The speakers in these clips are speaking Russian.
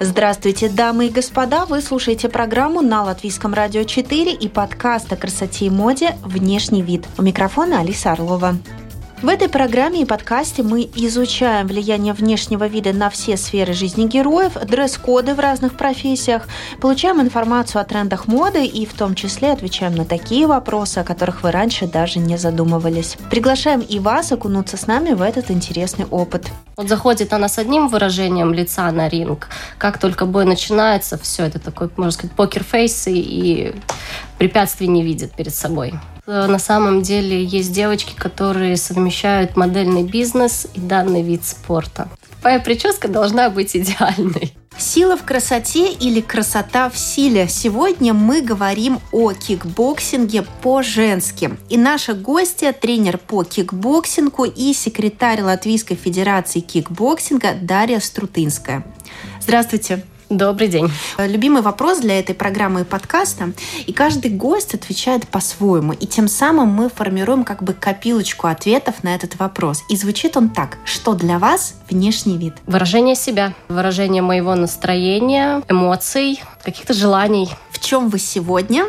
Здравствуйте, дамы и господа! Вы слушаете программу на Латвийском радио 4 и подкаст о красоте и моде «Внешний вид». У микрофона Алиса Орлова. В этой программе и подкасте мы изучаем влияние внешнего вида на все сферы жизни героев, дресс-коды в разных профессиях, получаем информацию о трендах моды и в том числе отвечаем на такие вопросы, о которых вы раньше даже не задумывались. Приглашаем и вас окунуться с нами в этот интересный опыт. Вот заходит она с одним выражением лица на ринг, как только бой начинается, все это такой, можно сказать, покер-фейс и препятствий не видит перед собой. Э, на самом деле есть девочки, которые совмещают модельный бизнес и данный вид спорта. Твоя прическа должна быть идеальной. Сила в красоте или красота в силе. Сегодня мы говорим о кикбоксинге по-женски. И наша гостья – тренер по кикбоксингу и секретарь Латвийской Федерации кикбоксинга Дарья Струтынская. Здравствуйте. Добрый день. Любимый вопрос для этой программы и подкаста. И каждый гость отвечает по-своему. И тем самым мы формируем как бы копилочку ответов на этот вопрос. И звучит он так. Что для вас внешний вид? Выражение себя. Выражение моего настроения, эмоций, каких-то желаний. В чем вы сегодня?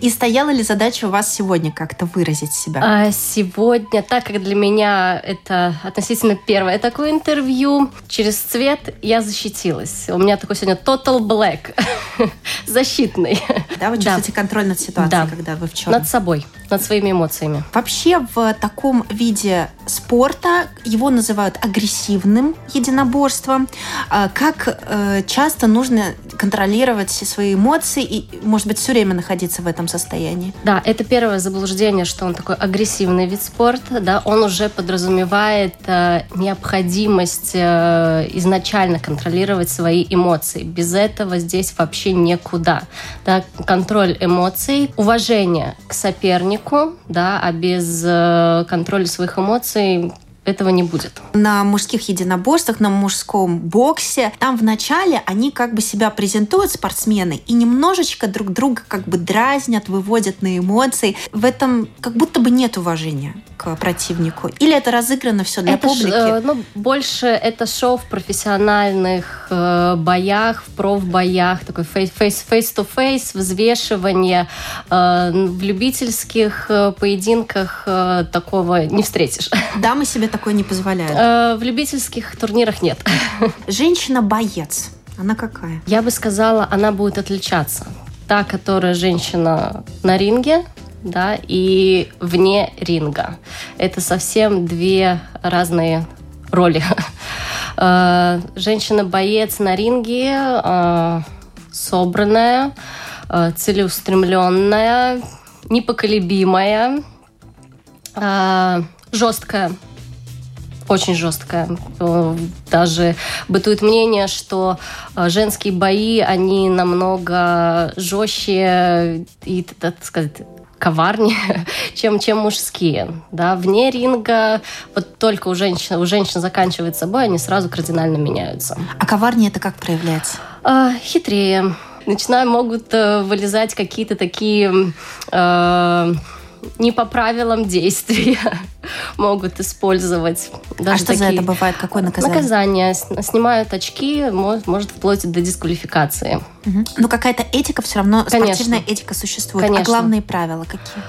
И стояла ли задача у вас сегодня как-то выразить себя? А сегодня, так как для меня это относительно первое такое интервью, через цвет я защитилась. У меня такой сегодня total black, защитный. Да, вы чувствуете да. контроль над ситуацией, да. когда вы в чем? Над собой, над своими эмоциями. Вообще в таком виде спорта его называют агрессивным единоборством. А как э, часто нужно контролировать все свои эмоции и, может быть, все время находиться в этом состоянии. Да, это первое заблуждение, что он такой агрессивный вид спорта. Да, он уже подразумевает э, необходимость э, изначально контролировать свои эмоции. Без этого здесь вообще никуда. Да, контроль эмоций, уважение к сопернику, да, а без э, контроля своих эмоций этого не будет. На мужских единоборствах, на мужском боксе, там вначале они как бы себя презентуют, спортсмены, и немножечко друг друга как бы дразнят, выводят на эмоции. В этом как будто бы нет уважения к противнику. Или это разыграно все для это публики? Ш, э, ну, больше это шоу в профессиональных э, боях, в профбоях, такой face-to-face, взвешивание. Э, в любительских э, поединках э, такого не встретишь. Да, мы себе такое не позволяют? Э, в любительских турнирах нет. Женщина-боец. Она какая? Я бы сказала, она будет отличаться. Та, которая женщина на ринге, да, и вне ринга. Это совсем две разные роли. Э, женщина-боец на ринге э, собранная, целеустремленная, непоколебимая, жесткая очень жесткая. Э, даже бытует мнение, что э, женские бои, они намного жестче и, так сказать, коварнее, чем, чем мужские. Да, вне ринга, вот только у женщин, у женщин заканчивается бой, они сразу кардинально меняются. А коварнее это как проявляется? А, хитрее. Начиная могут вылезать какие-то такие э, не по правилам действия могут использовать. А Даже а что такие... за это бывает? Какое наказание? Наказание. Снимают очки, может, вплоть до дисквалификации. Угу. Но какая-то этика все равно, Конечно. спортивная этика существует. А Конечно. А главные правила какие?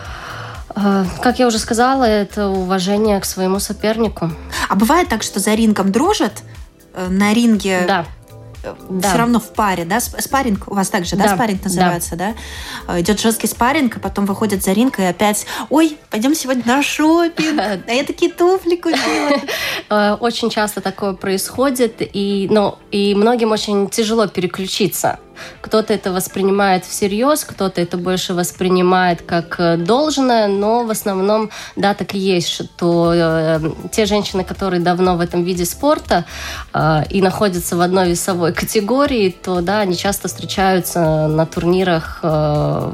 А, как я уже сказала, это уважение к своему сопернику. А бывает так, что за рингом дружат, э, на ринге да да. все равно в паре, да? Спарринг у вас также, да, да спарринг называется, да. да? Идет жесткий спарринг, а потом выходит за ринг и опять, ой, пойдем сегодня на шопинг, а я такие туфли купила. Э, очень часто такое происходит, и, ну, и многим очень тяжело переключиться кто-то это воспринимает всерьез, кто-то это больше воспринимает как э, должное, но в основном, да, так и есть, что э, те женщины, которые давно в этом виде спорта э, и находятся в одной весовой категории, то, да, они часто встречаются на турнирах э,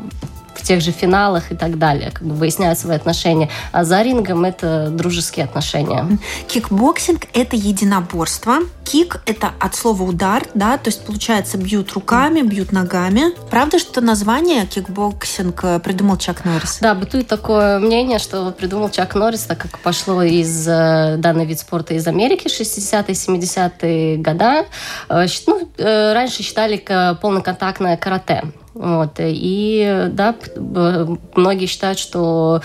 тех же финалах и так далее, как бы выясняют свои отношения. А за рингом это дружеские отношения. Кикбоксинг – это единоборство. Kick – это от слова удар, да, то есть получается бьют руками, бьют ногами. Правда, что название кикбоксинг придумал Чак Норрис? Да, бытует такое мнение, что придумал Чак Норрис, так как пошло из э, данный вид спорта из Америки 60-е, 70-е года. Э, ну, э, раньше считали полноконтактное карате. Вот. И да, многие считают, что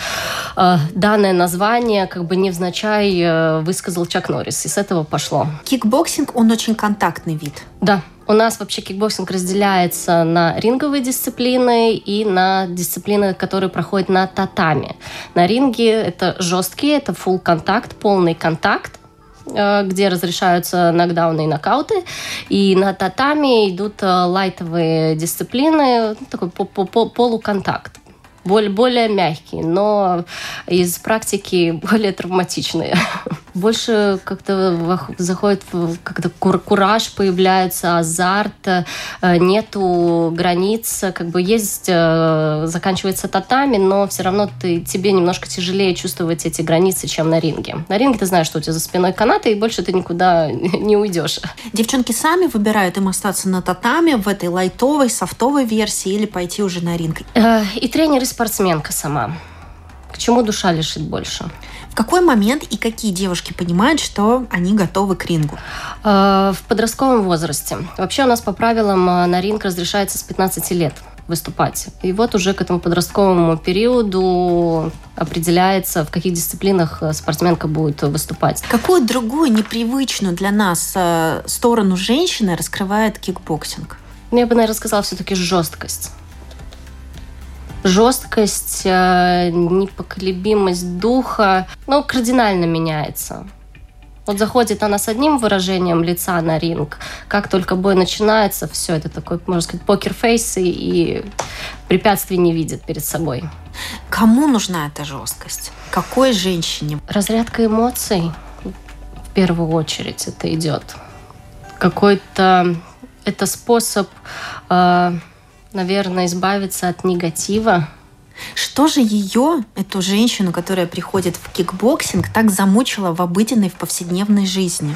э, данное название как бы невзначай э, высказал Чак Норрис. И с этого пошло. Кикбоксинг, он очень контактный вид. Да. У нас вообще кикбоксинг разделяется на ринговые дисциплины и на дисциплины, которые проходят на татами. На ринге это жесткие, это full contact, полный контакт. Э, где разрешаются нокдауны и нокауты. И на татами идут э, лайтовые дисциплины, ну, такой полуконтакт более, более мягкие, но из практики более травматичные. Больше как-то заходит как-то кураж появляется, азарт, э, нету границ, как бы есть, э, заканчивается татами, но все равно ты, тебе немножко тяжелее чувствовать эти границы, чем на ринге. На ринге ты знаешь, что у тебя за спиной канаты, и больше ты никуда не уйдешь. Девчонки сами выбирают им остаться на татами в этой лайтовой, софтовой версии или пойти уже на ринг? Э, и тренеры спортсменка сама. К чему душа лишит больше? В какой момент и какие девушки понимают, что они готовы к рингу? Э, в подростковом возрасте. Вообще у нас по правилам э, на ринг разрешается с 15 лет выступать. И вот уже к этому подростковому периоду определяется, в каких дисциплинах э, спортсменка будет выступать. Какую другую непривычную для нас сторону женщины раскрывает кикбоксинг? Ну, я бы, наверное, сказала все-таки жесткость жесткость, э, непоколебимость духа, ну, кардинально меняется. Вот заходит она с одним выражением лица на ринг, как только бой начинается, все это такой, можно сказать, покер-фейс и, и препятствий не видит перед собой. Кому нужна эта жесткость? Какой женщине? Разрядка эмоций в первую очередь это идет. Какой-то это способ э, наверное, избавиться от негатива. Что же ее, эту женщину, которая приходит в кикбоксинг, так замучила в обыденной, в повседневной жизни?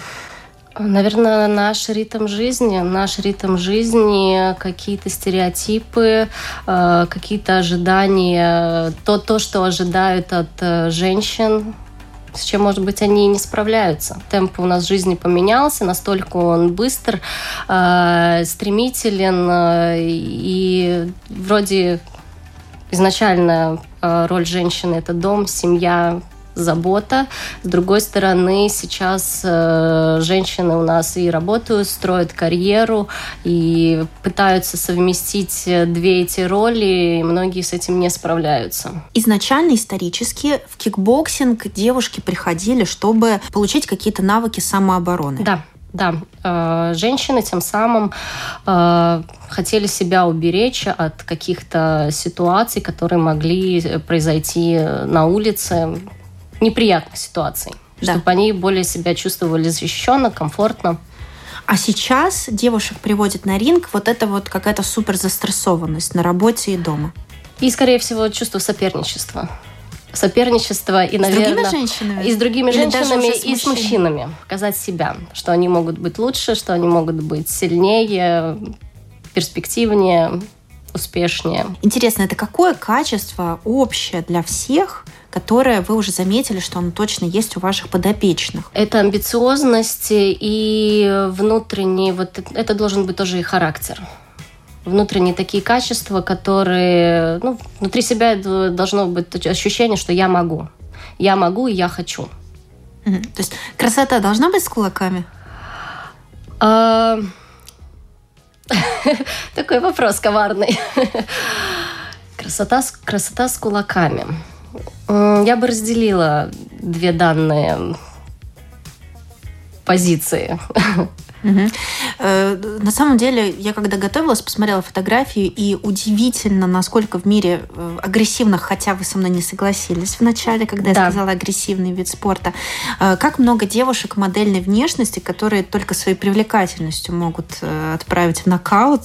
Наверное, наш ритм жизни, наш ритм жизни, какие-то стереотипы, э, какие-то ожидания, то, то, что ожидают от э, женщин, с чем, может быть, они не справляются. Темп у нас жизни поменялся, настолько он быстр, э, стремителен, э, и вроде изначально э, роль женщины – это дом, семья, забота. С другой стороны, сейчас э, женщины у нас и работают, строят карьеру, и пытаются совместить две эти роли, и многие с этим не справляются. Изначально, исторически, в кикбоксинг девушки приходили, чтобы получить какие-то навыки самообороны. Да, да, э, женщины тем самым э, хотели себя уберечь от каких-то ситуаций, которые могли произойти на улице, неприятных ситуаций, да. чтобы они более себя чувствовали защищенно, комфортно. А сейчас девушек приводит на ринг вот это вот какая-то супер застрессованность на работе и дома. И, скорее всего, чувство соперничества. Соперничество и, с наверное... С другими женщинами? И с другими Или женщинами, с и с мужчинами. Показать себя, что они могут быть лучше, что они могут быть сильнее, перспективнее, успешнее. Интересно, это какое качество общее для всех, которое вы уже заметили, что оно точно есть у ваших подопечных? Это амбициозность и внутренний, вот это должен быть тоже и характер внутренние такие качества, которые, ну, внутри себя должно быть ощущение, что я могу. Я могу и я хочу. То есть красота должна быть с кулаками? А, такой вопрос коварный. Красота, красота с кулаками. Я бы разделила две данные позиции. На самом деле, я когда готовилась, посмотрела фотографию, и удивительно, насколько в мире э, агрессивных, хотя вы со мной не согласились в начале, когда я сказала агрессивный вид спорта, э, как много девушек модельной внешности, которые только своей привлекательностью могут отправить в нокаут.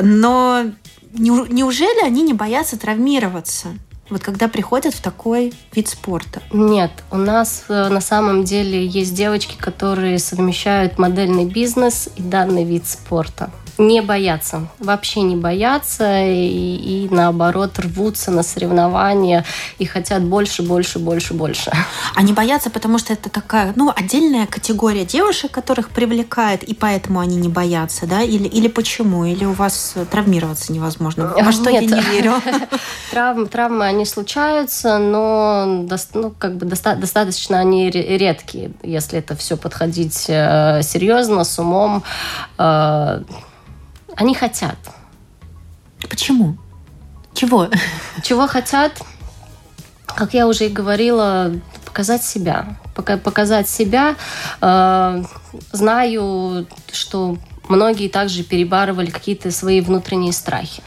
Но неужели они не боятся травмироваться? Вот когда приходят в такой вид спорта? Нет, у нас э, на самом деле есть девочки, которые совмещают модельный бизнес и данный вид спорта не боятся, вообще не боятся и, и наоборот рвутся на соревнования и хотят больше, больше, больше, больше. Они боятся, потому что это такая, ну, отдельная категория девушек, которых привлекает, и поэтому они не боятся, да? Или, или почему? Или у вас травмироваться невозможно? Во что Нет. я не верю. Травмы, травмы, они случаются, но ну, как бы доста достаточно они редкие, если это все подходить э, серьезно, с умом. Они хотят. Почему? Чего? Чего хотят? Как я уже и говорила, показать себя. Показать себя. Э, знаю, что многие также перебарывали какие-то свои внутренние страхи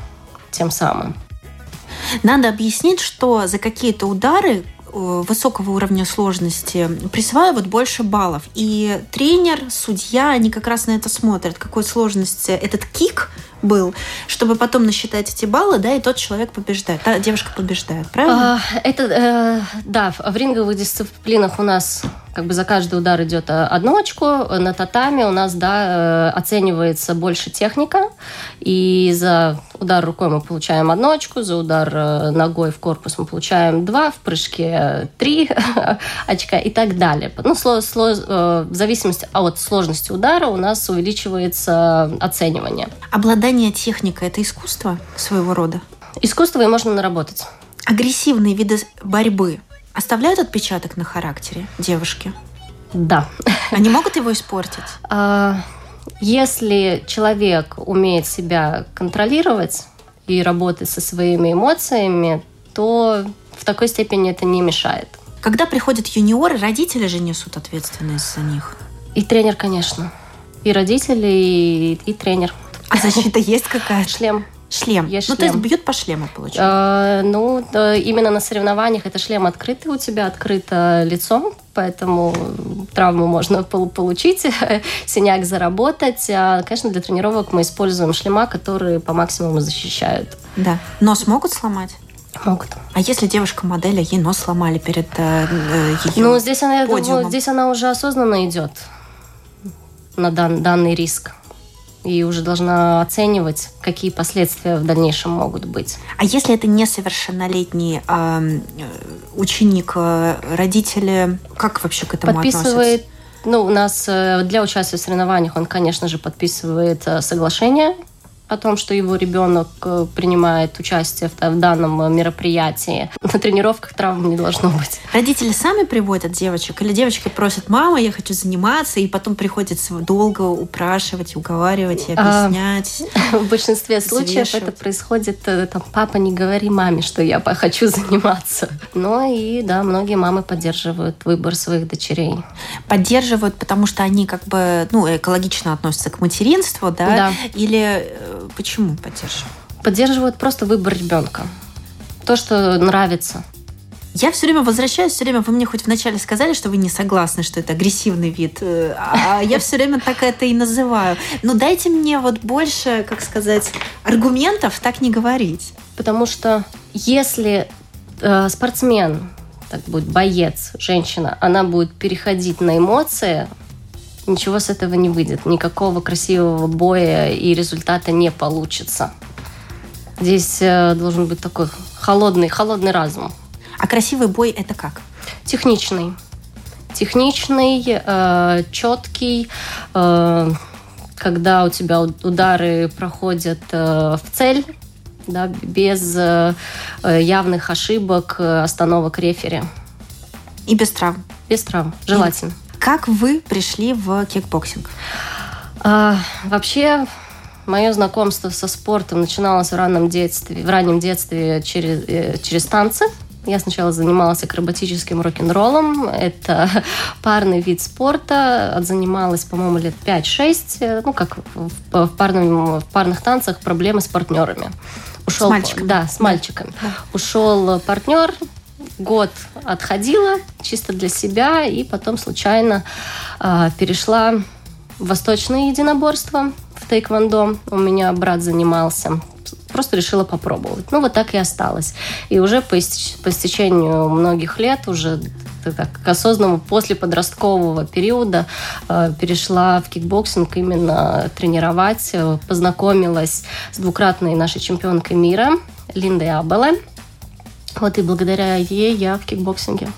тем самым. Надо объяснить, что за какие-то удары высокого уровня сложности присваивают больше баллов. И тренер, судья, они как раз на это смотрят, какой сложности этот кик был, чтобы потом насчитать эти баллы, да, и тот человек побеждает, та девушка побеждает, правильно? А, это, э, да, в ринговых дисциплинах у нас как бы за каждый удар идет э, одно очко. На татами у нас, да, э, оценивается больше техника. И за удар рукой мы получаем одно очко, за удар э, ногой в корпус мы получаем два, в прыжке три очка и так далее. Ну, сло, сло, в зависимости от сложности удара у нас увеличивается оценивание. Обладание техникой – это искусство своего рода? Искусство и можно наработать. Агрессивные виды борьбы оставляют отпечаток на характере девушки? Да. Они могут его испортить? А, если человек умеет себя контролировать и работать со своими эмоциями, то в такой степени это не мешает. Когда приходят юниоры, родители же несут ответственность за них. И тренер, конечно. И родители, и, и тренер. А защита есть какая-то? Шлем. Шлем. Есть ну, шлем. то есть бьют по шлему, получается? А, ну, именно на соревнованиях это шлем открытый у тебя, открыто лицом, поэтому травму можно получить, синяк заработать. А, конечно, для тренировок мы используем шлема, которые по максимуму защищают. Да. Нос могут сломать? Могут. А если девушка модель, а ей нос сломали перед э, э ее Ну, здесь она, подиумом? здесь она уже осознанно идет на дан, данный риск и уже должна оценивать, какие последствия в дальнейшем могут быть. А если это несовершеннолетний э, ученик, э, родители как вообще к этому Подписывает относятся? Ну, у нас э, для участия в соревнованиях он, конечно же, подписывает э, соглашение о том, что его ребенок э, принимает участие в, данном э, мероприятии. На тренировках травм не должно быть. Родители сами приводят девочек? Или девочки просят, мама, я хочу заниматься, и потом приходится долго упрашивать, уговаривать и а, объяснять? А, в большинстве случаев это происходит, э, там, папа, не говори маме, что я хочу заниматься. Но и, да, многие мамы поддерживают выбор своих дочерей. Поддерживают, потому что они как бы, ну, экологично относятся к материнству, да? Да. Или Почему поддерживают? Поддерживают просто выбор ребенка. То, что нравится. Я все время возвращаюсь, все время вы мне хоть вначале сказали, что вы не согласны, что это агрессивный вид, э, а я все время так это и называю. Но дайте мне вот больше, как сказать, аргументов так не говорить. Потому что если э, спортсмен, так будет боец, женщина, она будет переходить на эмоции, ничего с этого не выйдет. Никакого красивого боя и результата не получится. Здесь э, должен быть такой холодный, холодный разум. А красивый бой это как? Техничный. Техничный, э, четкий, э, когда у тебя удары проходят э, в цель, да, без э, явных ошибок, э, остановок рефери. И без травм. Без травм, желательно. Как вы пришли в кикбоксинг? А, вообще, мое знакомство со спортом начиналось в раннем детстве, в раннем детстве через, э, через танцы. Я сначала занималась акробатическим рок-н-роллом. Это парный вид спорта. Занималась, по-моему, лет 5-6. Ну, как в, в, парном, в парных танцах проблемы с партнерами. Ушел, с мальчиками? Да, с мальчиками. Да. Ушел партнер, год отходила чисто для себя, и потом случайно э, перешла в восточное единоборство в тайквондо. У меня брат занимался просто решила попробовать. Ну, вот так и осталось. И уже по, истеч- по истечению многих лет, уже так, к осознанному после подросткового периода э, перешла в кикбоксинг именно тренировать, э, познакомилась с двукратной нашей чемпионкой мира Линдой Абеле. Вот и благодаря ей я в кикбоксинге.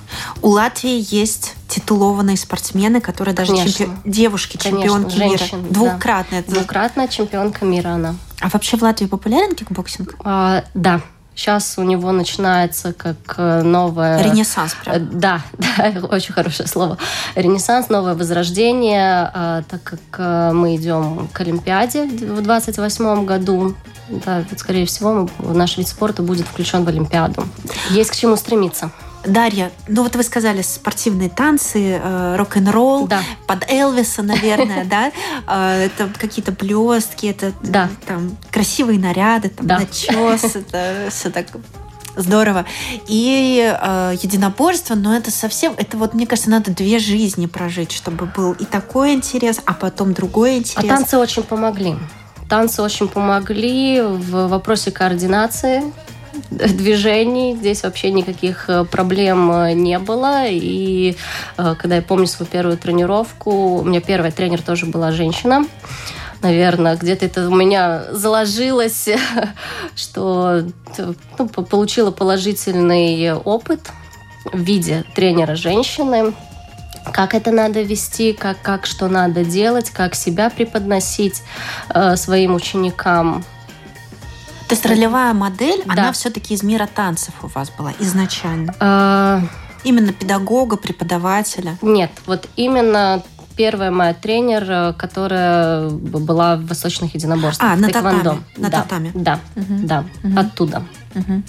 У Латвии есть титулованные спортсмены, которые даже чемпи... девушки, чемпионки Конечно, мира. Двукратная. Да. Двукратная чемпионка мира она. А вообще в Латвии популярен кикбоксинг? А, да. Сейчас у него начинается как э, новое... Ренессанс, прям. Э, да, да, очень хорошее слово. Ренессанс, новое возрождение, так как э, мы идем к Олимпиаде в 28 году. Да, скорее всего, наш вид спорта будет включен в Олимпиаду. Есть к чему стремиться. Дарья, ну вот вы сказали спортивные танцы, э, рок-н-ролл, да. под Элвиса, наверное, да? Э, это какие-то блестки, это там красивые наряды, там начес, это все так здорово. И э, единоборство, но это совсем, это вот, мне кажется, надо две жизни прожить, чтобы был и такой интерес, а потом другой интерес. А танцы очень помогли. Танцы очень помогли в вопросе координации, движений. Здесь вообще никаких э, проблем э, не было. И э, когда я помню свою первую тренировку, у меня первая тренер тоже была женщина. Наверное, где-то это у меня заложилось, что ну, получила положительный опыт в виде тренера женщины, как это надо вести, как, как что надо делать, как себя преподносить э, своим ученикам. То есть ролевая модель, да. она все-таки из мира танцев у вас была изначально? А... Именно педагога, преподавателя? Нет, вот именно первая моя тренер, которая была в восточных единоборствах. А, на татами. На да, татами. Да, угу. да, угу. оттуда. Угу.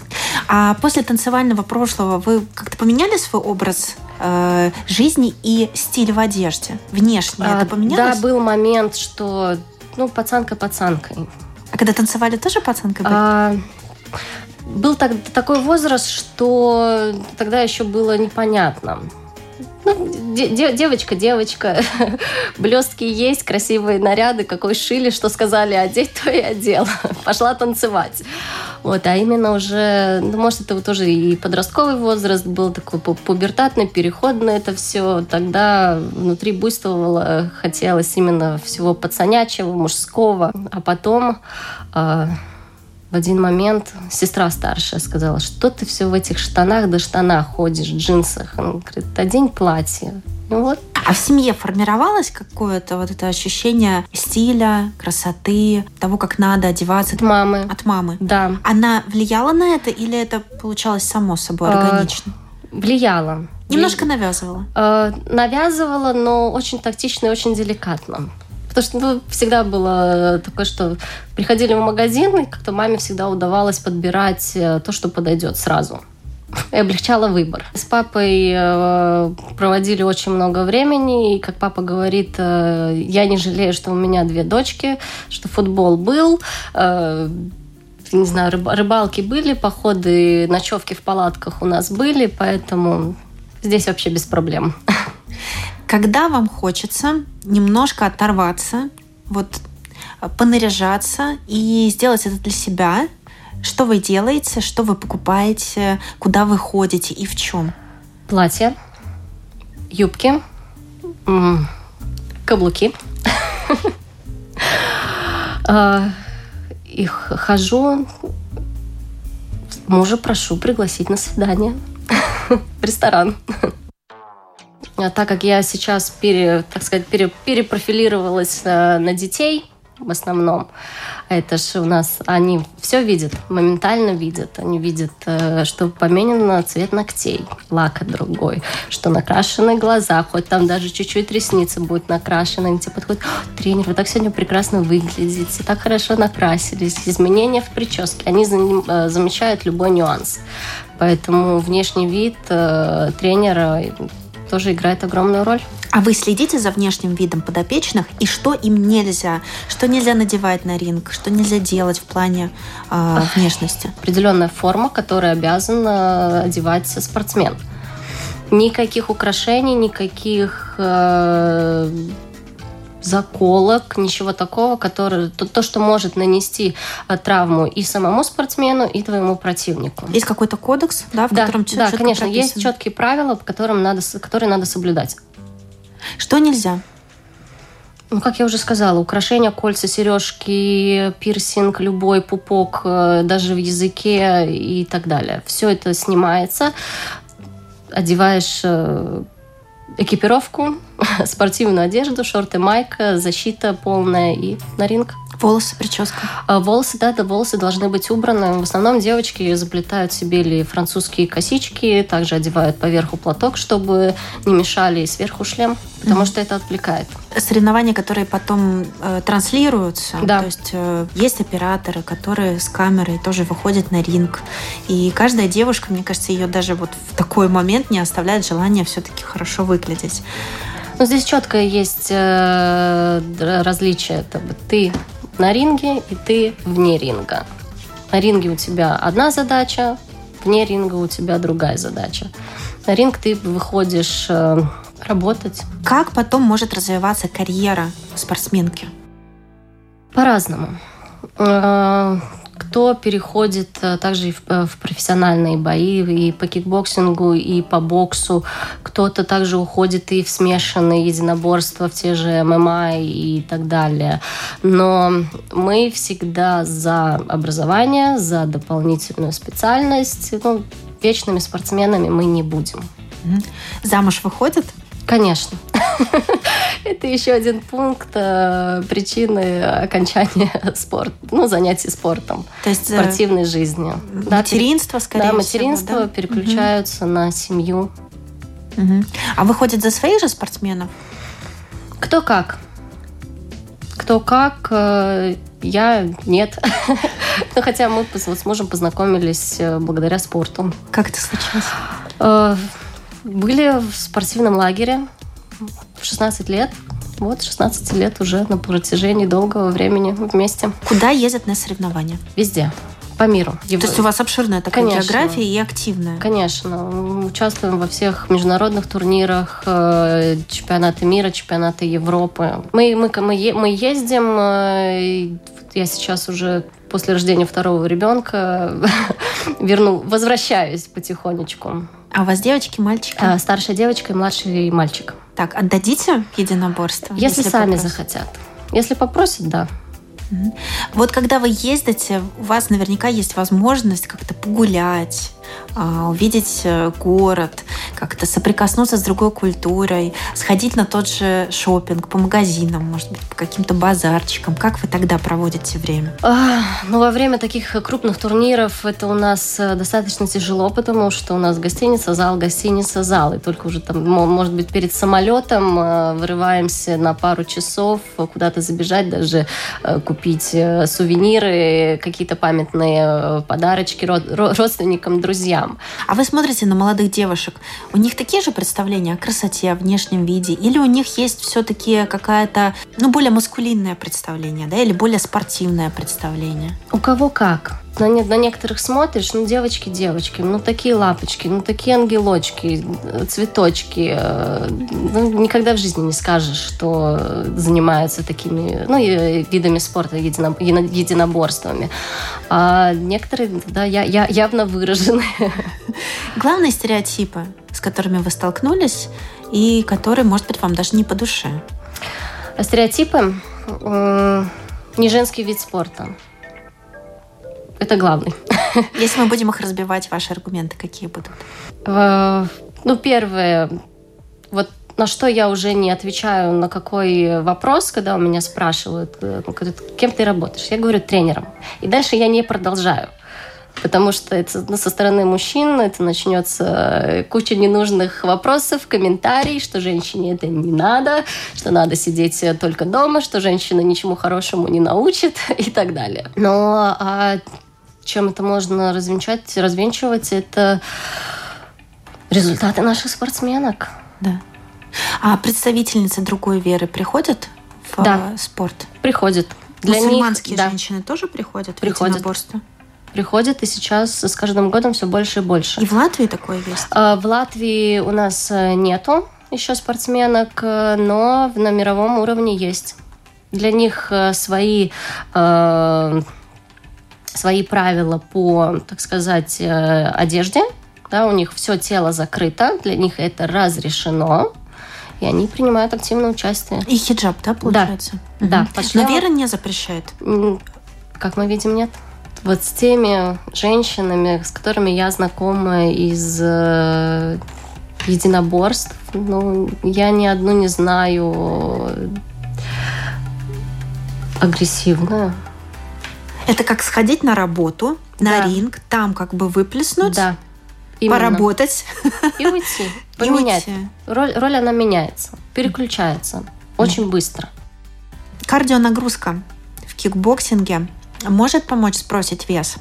А после танцевального прошлого вы как-то поменяли свой образ э, жизни и стиль в одежде? Внешне а, это поменялось? Да, был момент, что ну, пацанка пацанкой. А когда танцевали, тоже пацанка была? А, был так, такой возраст, что тогда еще было непонятно. Ну, де, девочка, девочка, блестки есть, красивые наряды, какой шили, что сказали одеть, то и одела. Пошла танцевать. Вот, а именно уже, ну, может, это тоже и подростковый возраст был, такой пубертатный, переход на это все. Тогда внутри буйствовало, хотелось именно всего пацанячего, мужского. А потом э, в один момент сестра старшая сказала, что ты все в этих штанах до штанах ходишь, джинсах. Он говорит, одень платье. Ну вот. А в семье формировалось какое-то вот это ощущение стиля, красоты, того, как надо одеваться? От мамы. От мамы. Да. Она влияла на это или это получалось само собой а, органично? А, влияла. Немножко навязывала? А, навязывала, но очень тактично и очень деликатно. Потому что ну, всегда было такое, что приходили в магазин, и как-то маме всегда удавалось подбирать э, то, что подойдет сразу и облегчала выбор. С папой э, проводили очень много времени, и, как папа говорит, э, я не жалею, что у меня две дочки, что футбол был, не знаю, рыбалки были, походы, ночевки в палатках у нас были, поэтому здесь вообще без проблем. Когда вам хочется немножко оторваться, вот понаряжаться и сделать это для себя, что вы делаете, что вы покупаете, куда вы ходите и в чем? Платья, юбки, каблуки. А, их хожу, мужа прошу пригласить на свидание в ресторан. А так как я сейчас, пере, так сказать, пере, перепрофилировалась э, на детей в основном, это же у нас, они все видят, моментально видят. Они видят, э, что поменен цвет ногтей, лака другой, что накрашены глаза, хоть там даже чуть-чуть ресницы будут накрашены. Они тебе подходят, тренер, вы так сегодня прекрасно выглядите, так хорошо накрасились. Изменения в прическе, они э, замечают любой нюанс. Поэтому внешний вид тренера тоже играет огромную роль. А вы следите за внешним видом подопечных и что им нельзя, что нельзя надевать на ринг, что нельзя делать в плане э, внешности? Определенная форма, которую обязан э, одевать спортсмен. Никаких украшений, никаких э, заколок, ничего такого, который, то, то, что может нанести а, травму и самому спортсмену, и твоему противнику. Есть какой-то кодекс, да, в да, котором Да, конечно, прописано. есть четкие правила, по которым надо, которые надо соблюдать. Что нельзя? Ну, как я уже сказала, украшения, кольца, сережки, пирсинг, любой пупок, э, даже в языке и так далее. Все это снимается, одеваешь э, экипировку, спортивную одежду, шорты, майка, защита полная и на ринг. Волосы, прическа? А, волосы, да, да, волосы должны быть убраны. В основном девочки заплетают себе или французские косички, также одевают поверху платок, чтобы не мешали, и сверху шлем, потому mm-hmm. что это отвлекает. Соревнования, которые потом э, транслируются, да. то есть э, есть операторы, которые с камерой тоже выходят на ринг, и каждая девушка, мне кажется, ее даже вот в такой момент не оставляет желания все-таки хорошо выглядеть. Ну, здесь четко есть э, различие. Это ты на ринге и ты вне ринга. На ринге у тебя одна задача, вне ринга у тебя другая задача. На ринг ты выходишь э, работать. Как потом может развиваться карьера спортсменки? По-разному. Кто переходит э, также и в, э, в профессиональные бои, и по кикбоксингу, и по боксу. Кто-то также уходит и в смешанные единоборства, в те же ММА и так далее. Но мы всегда за образование, за дополнительную специальность. Ну, вечными спортсменами мы не будем. Замуж выходят? Конечно. Это еще один пункт э, причины окончания спорта, ну, занятий спортом, То есть, э, спортивной жизни. Материнство, скорее да, материнство всего, да? переключаются угу. на семью. Угу. А выходят за своих же спортсменов? Кто как. Кто как, э, я нет. ну, хотя мы с мужем познакомились э, благодаря спорту. Как это случилось? Были в спортивном лагере 16 лет. Вот, 16 лет уже на протяжении долгого времени вместе. Куда ездят на соревнования? Везде по миру. То есть у вас обширная такая Конечно. география и активная? Конечно. Мы участвуем во всех международных турнирах, э, чемпионаты мира, чемпионаты Европы. Мы, мы, мы, мы ездим, э, я сейчас уже после рождения второго ребенка верну, возвращаюсь потихонечку. А у вас девочки, мальчики? А, старшая девочка и младший мальчик. Так, отдадите единоборство? Если, если сами попросят? захотят. Если попросят, да. Вот когда вы ездите, у вас наверняка есть возможность как-то погулять, увидеть э, город, как-то соприкоснуться с другой культурой, сходить на тот же шопинг по магазинам, может быть, по каким-то базарчикам. Как вы тогда проводите время? А, ну, во время таких крупных турниров это у нас э, достаточно тяжело, потому что у нас гостиница, зал, гостиница, зал. И только уже там, может быть, перед самолетом э, вырываемся на пару часов куда-то забежать, даже купить сувениры, какие-то памятные подарочки родственникам, друзьям друзьям. А вы смотрите на молодых девушек, у них такие же представления о красоте, о внешнем виде? Или у них есть все-таки какая-то, ну, более маскулинное представление, да, или более спортивное представление? У кого как? На, на некоторых смотришь, ну, девочки, девочки, ну, такие лапочки, ну, такие ангелочки, цветочки. Э, ну, никогда в жизни не скажешь, что занимаются такими, ну, видами спорта, единоборствами. А некоторые, да, я, я, явно выражены. Главные стереотипы, с которыми вы столкнулись, и которые, может быть, вам даже не по душе. Стереотипы не женский вид спорта. Это главный. Если мы будем их разбивать, ваши аргументы какие будут? Э, ну, первое, вот на что я уже не отвечаю, на какой вопрос, когда у меня спрашивают, э, кем ты работаешь? Я говорю тренером. И дальше я не продолжаю. Потому что это ну, со стороны мужчин это начнется э, куча ненужных вопросов, комментариев, что женщине это не надо, что надо сидеть только дома, что женщина ничему хорошему не научит и так далее. Но а чем это можно развенчать, развенчивать, это результаты наших спортсменок. Да. А представительницы другой веры приходят в да. спорт? Приходят. Для Мусульманские них, женщины да. тоже приходят, приходят в единоборство? приходят, и сейчас с каждым годом все больше и больше. И в Латвии такое есть? А, в Латвии у нас э, нету еще спортсменок, но на мировом уровне есть. Для них свои свои правила по, так сказать, одежде. Да, у них все тело закрыто, для них это разрешено и они принимают активное участие. И хиджаб, да, получается? Да. Угу. да. Но вера не запрещает? Как мы видим, нет. Вот с теми женщинами, с которыми я знакома из э, единоборств, ну, я ни одну не знаю агрессивную. Это как сходить на работу, на да. ринг, там как бы выплеснуть. Да. Именно. Поработать. И уйти. Поменять. И уйти. Роль, роль, она меняется, переключается очень быстро. Кардионагрузка в кикбоксинге может помочь сбросить вес.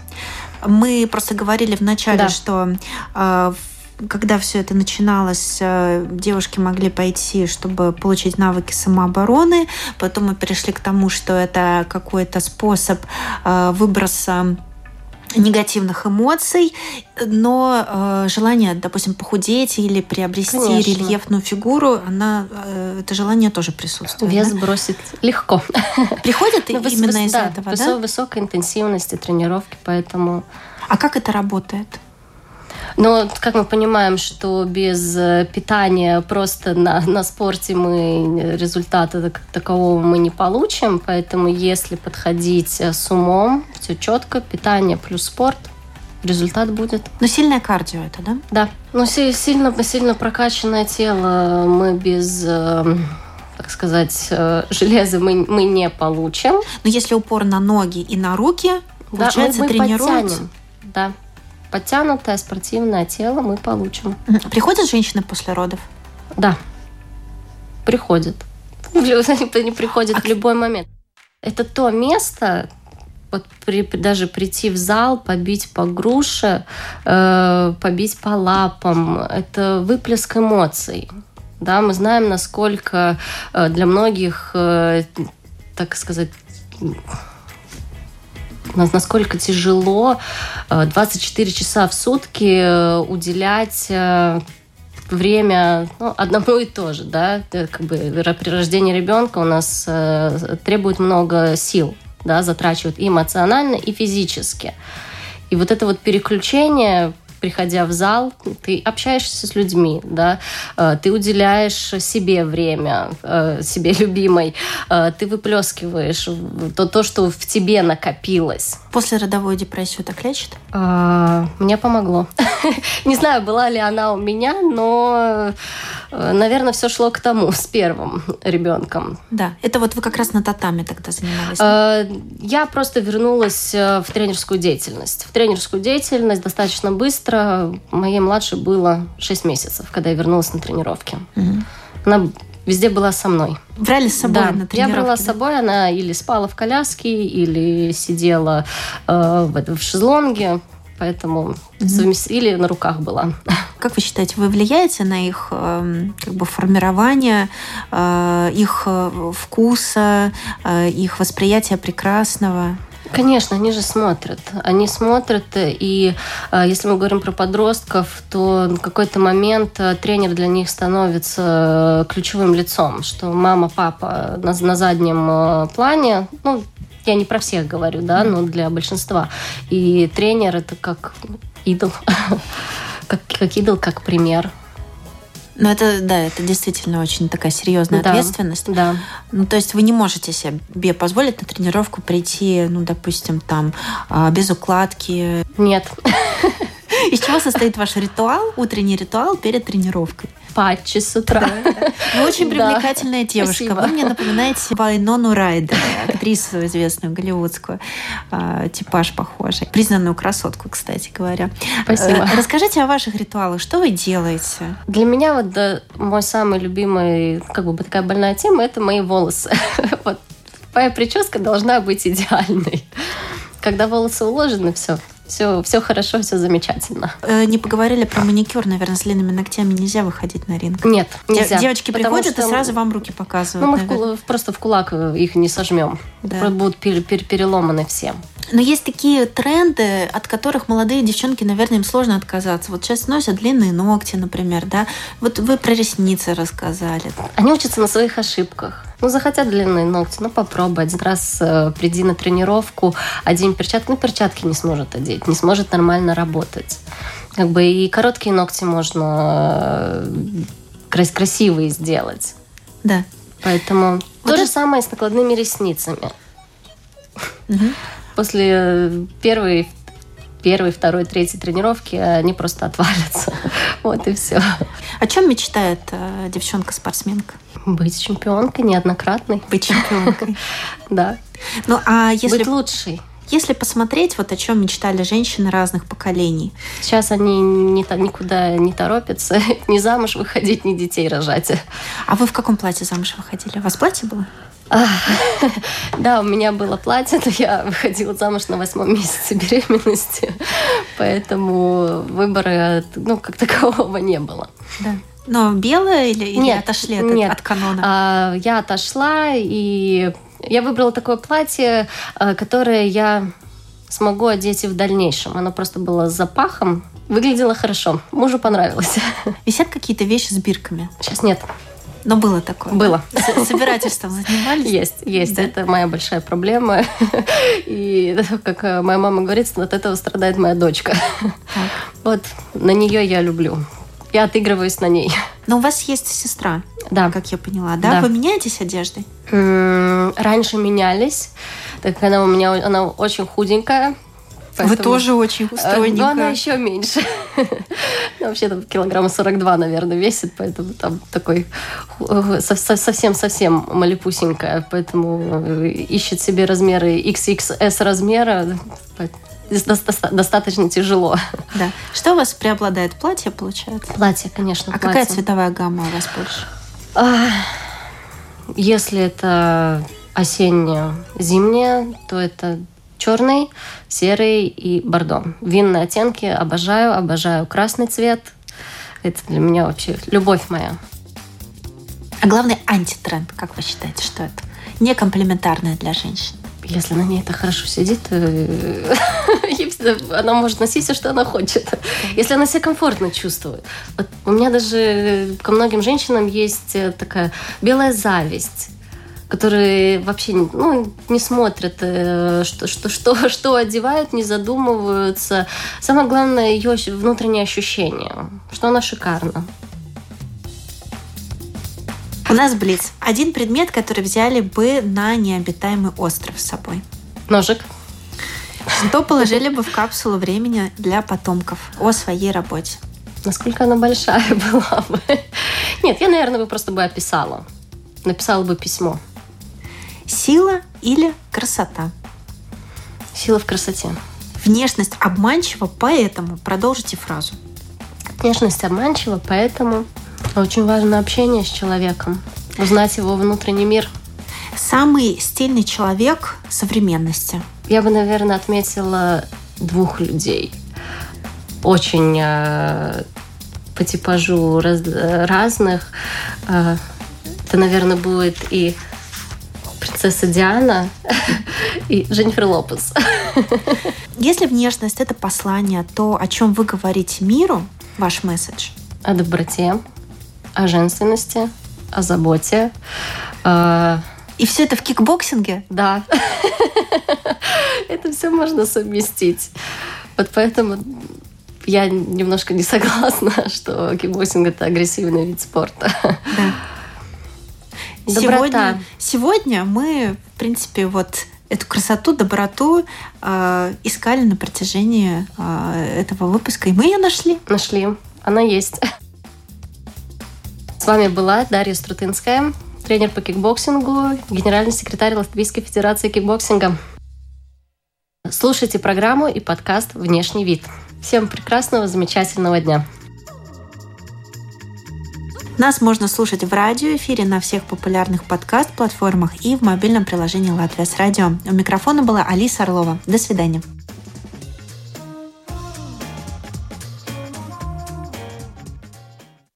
Мы просто говорили в начале, да. что э, когда все это начиналось, э, девушки могли пойти, чтобы получить навыки самообороны. Потом мы перешли к тому, что это какой-то способ э, выброса негативных эмоций, но э, желание, допустим, похудеть или приобрести Конечно. рельефную фигуру, она, э, это желание тоже присутствует. Вес да? бросить легко. Приходит ну, именно из да, этого, да? Высокой интенсивности тренировки, поэтому... А как это работает? Но, как мы понимаем, что без э, питания просто на, на спорте мы результата такового мы не получим. Поэтому если подходить э, с умом, все четко, питание плюс спорт, результат будет. Но сильное кардио это, да? Да. Но сильно, сильно прокачанное тело мы без э, так сказать, железа мы, мы не получим. Но если упор на ноги и на руки, да, получается, мы, мы тренируются? Подтянем. Да, подтянутое спортивное тело мы получим. Приходят женщины после родов? Да, приходят. Они приходят а в любой момент. Это то место, вот при, даже прийти в зал, побить по груше, э, побить по лапам, это выплеск эмоций. Да, мы знаем, насколько э, для многих, э, так сказать, насколько тяжело 24 э, часа в сутки э, уделять э, время ну, одному и то же, да, как бы при рождении ребенка у нас э, требует много сил, да, затрачивает и эмоционально, и физически. И вот это вот переключение приходя в зал, ты общаешься с людьми, да, э, ты уделяешь себе время, э, себе любимой, э, ты выплескиваешь то, то, что в тебе накопилось. После родовую депрессию так лечит? А, мне помогло. Не знаю, была ли она у меня, но, наверное, все шло к тому с первым ребенком. Да, это вот вы как раз на татами тогда занимались? Я просто вернулась в тренерскую деятельность. В тренерскую деятельность достаточно быстро быстро. Моей младшей было 6 месяцев, когда я вернулась на тренировки. Угу. Она везде была со мной. Брали с собой да, на тренировки? Я брала да? с собой, она или спала в коляске, или сидела э, в, в шезлонге, поэтому mm совмест... или на руках была. Как вы считаете, вы влияете на их э, как бы формирование, э, их э, вкуса, э, их восприятия прекрасного? Конечно, они же смотрят. Они смотрят, и э, если мы говорим про подростков, то в какой-то момент э, тренер для них становится ключевым лицом, что мама, папа на, на заднем э, плане, ну, я не про всех говорю, да, но для большинства. И тренер это как идол, как, как идол, как пример. Ну, это, да, это действительно очень такая серьезная да, ответственность. Да. Ну, то есть вы не можете себе позволить на тренировку прийти, ну, допустим, там, а, без укладки. Нет. Из чего состоит ваш ритуал, утренний ритуал перед тренировкой? патчи с утра. Да, да. Вы очень привлекательная да, девушка. Спасибо. Вы мне напоминаете Вайнону Райдер, актрису известную голливудскую, э, типаж похожий. Признанную красотку, кстати говоря. Спасибо. Э, расскажите о ваших ритуалах. Что вы делаете? Для меня вот да, мой самый любимый, как бы такая больная тема, это мои волосы. вот моя прическа должна быть идеальной. Когда волосы уложены, все, все, все хорошо, все замечательно. Э, не поговорили про маникюр, наверное, с длинными ногтями нельзя выходить на ринг. Нет, нельзя. Девочки приходят что... и сразу вам руки показывают. Ну, мы в, просто в кулак их не сожмем. Да. Будут пер, пер, переломаны все. Но есть такие тренды, от которых молодые девчонки, наверное, им сложно отказаться. Вот сейчас носят длинные ногти, например, да. Вот вы про ресницы рассказали. Они учатся на своих ошибках. Ну, захотят длинные ногти, ну, попробуй. Один раз э, приди на тренировку, один перчатки, ну, перчатки не сможет одеть, не сможет нормально работать. Как бы и короткие ногти можно э, красивые сделать. Да. Поэтому вот то это... же самое с накладными ресницами. Угу. После э, первой, первой, второй, третьей тренировки они просто отвалятся. Вот и все. О чем мечтает э, девчонка-спортсменка? Быть чемпионкой неоднократной. Быть чемпионкой. Да. Ну, а если... Быть лучшей. Если посмотреть, вот о чем мечтали женщины разных поколений. Сейчас они не, никуда не торопятся, ни замуж выходить, ни детей рожать. А вы в каком платье замуж выходили? У вас платье было? Да, у меня было платье, но я выходила замуж на восьмом месяце беременности, поэтому выбора, ну, как такового не было. Да. Но белое или, или нет, отошли от, нет. от канона? А, я отошла, и я выбрала такое платье, а, которое я смогу одеть и в дальнейшем. Оно просто было с запахом, выглядело хорошо. Мужу понравилось. Висят какие-то вещи с бирками? Сейчас нет. Но было такое. Было. Да? Собирательством занимались? Есть, есть. Да? Это моя большая проблема. И, как моя мама говорит, от этого страдает моя дочка. Так. Вот на нее я люблю я отыгрываюсь на ней. Но у вас есть сестра, да. как я поняла, да? да. Вы меняетесь одеждой? Раньше менялись. Так она у меня она очень худенькая. Поэтому... Вы тоже очень стройненькая. Но она еще меньше. ну, вообще там килограмма 42, наверное, весит, поэтому там такой совсем-совсем малепусенькая, поэтому э, ищет себе размеры XXS размера достаточно тяжело. Да. Что у вас преобладает? Платье, получается? Платье, конечно. А платье. какая цветовая гамма у вас больше? Если это осеннее-зимнее, то это черный, серый и бордо. Винные оттенки обожаю, обожаю красный цвет. Это для меня вообще любовь моя. А главный антитренд, как вы считаете, что это? Не комплементарное для женщин если на ней это хорошо сидит, э, она может носить все, что она хочет. Если она себя комфортно чувствует. Вот у меня даже ко многим женщинам есть э, такая белая зависть которые вообще ну, не смотрят, э, что, что, что, что одевают, не задумываются. Самое главное ее внутреннее ощущение, что она шикарна. У нас Блиц. Один предмет, который взяли бы на необитаемый остров с собой. Ножик. Что положили бы в капсулу времени для потомков о своей работе? Насколько она большая была бы? Нет, я, наверное, бы просто бы описала. Написала бы письмо. Сила или красота? Сила в красоте. Внешность обманчива, поэтому продолжите фразу. Внешность обманчива, поэтому очень важно общение с человеком, узнать его внутренний мир. Самый стильный человек современности. Я бы, наверное, отметила двух людей. Очень э, по типажу раз, разных. Э, это, наверное, будет и принцесса Диана и Женнифер Лопес. Если внешность это послание, то о чем вы говорите миру, ваш месседж? О доброте, о женственности, о заботе. Э, И все это в кикбоксинге? Да. Это все можно совместить. Вот поэтому я немножко не согласна, что кикбоксинг это агрессивный вид спорта. Да. Сегодня, сегодня мы, в принципе, вот эту красоту, доброту э, искали на протяжении э, этого выпуска, и мы ее нашли. Нашли. Она есть. С вами была Дарья Струтынская, тренер по кикбоксингу, генеральный секретарь Латвийской Федерации кикбоксинга. Слушайте программу и подкаст «Внешний вид». Всем прекрасного, замечательного дня. Нас можно слушать в радиоэфире на всех популярных подкаст-платформах и в мобильном приложении «Латвия с радио». У микрофона была Алиса Орлова. До свидания.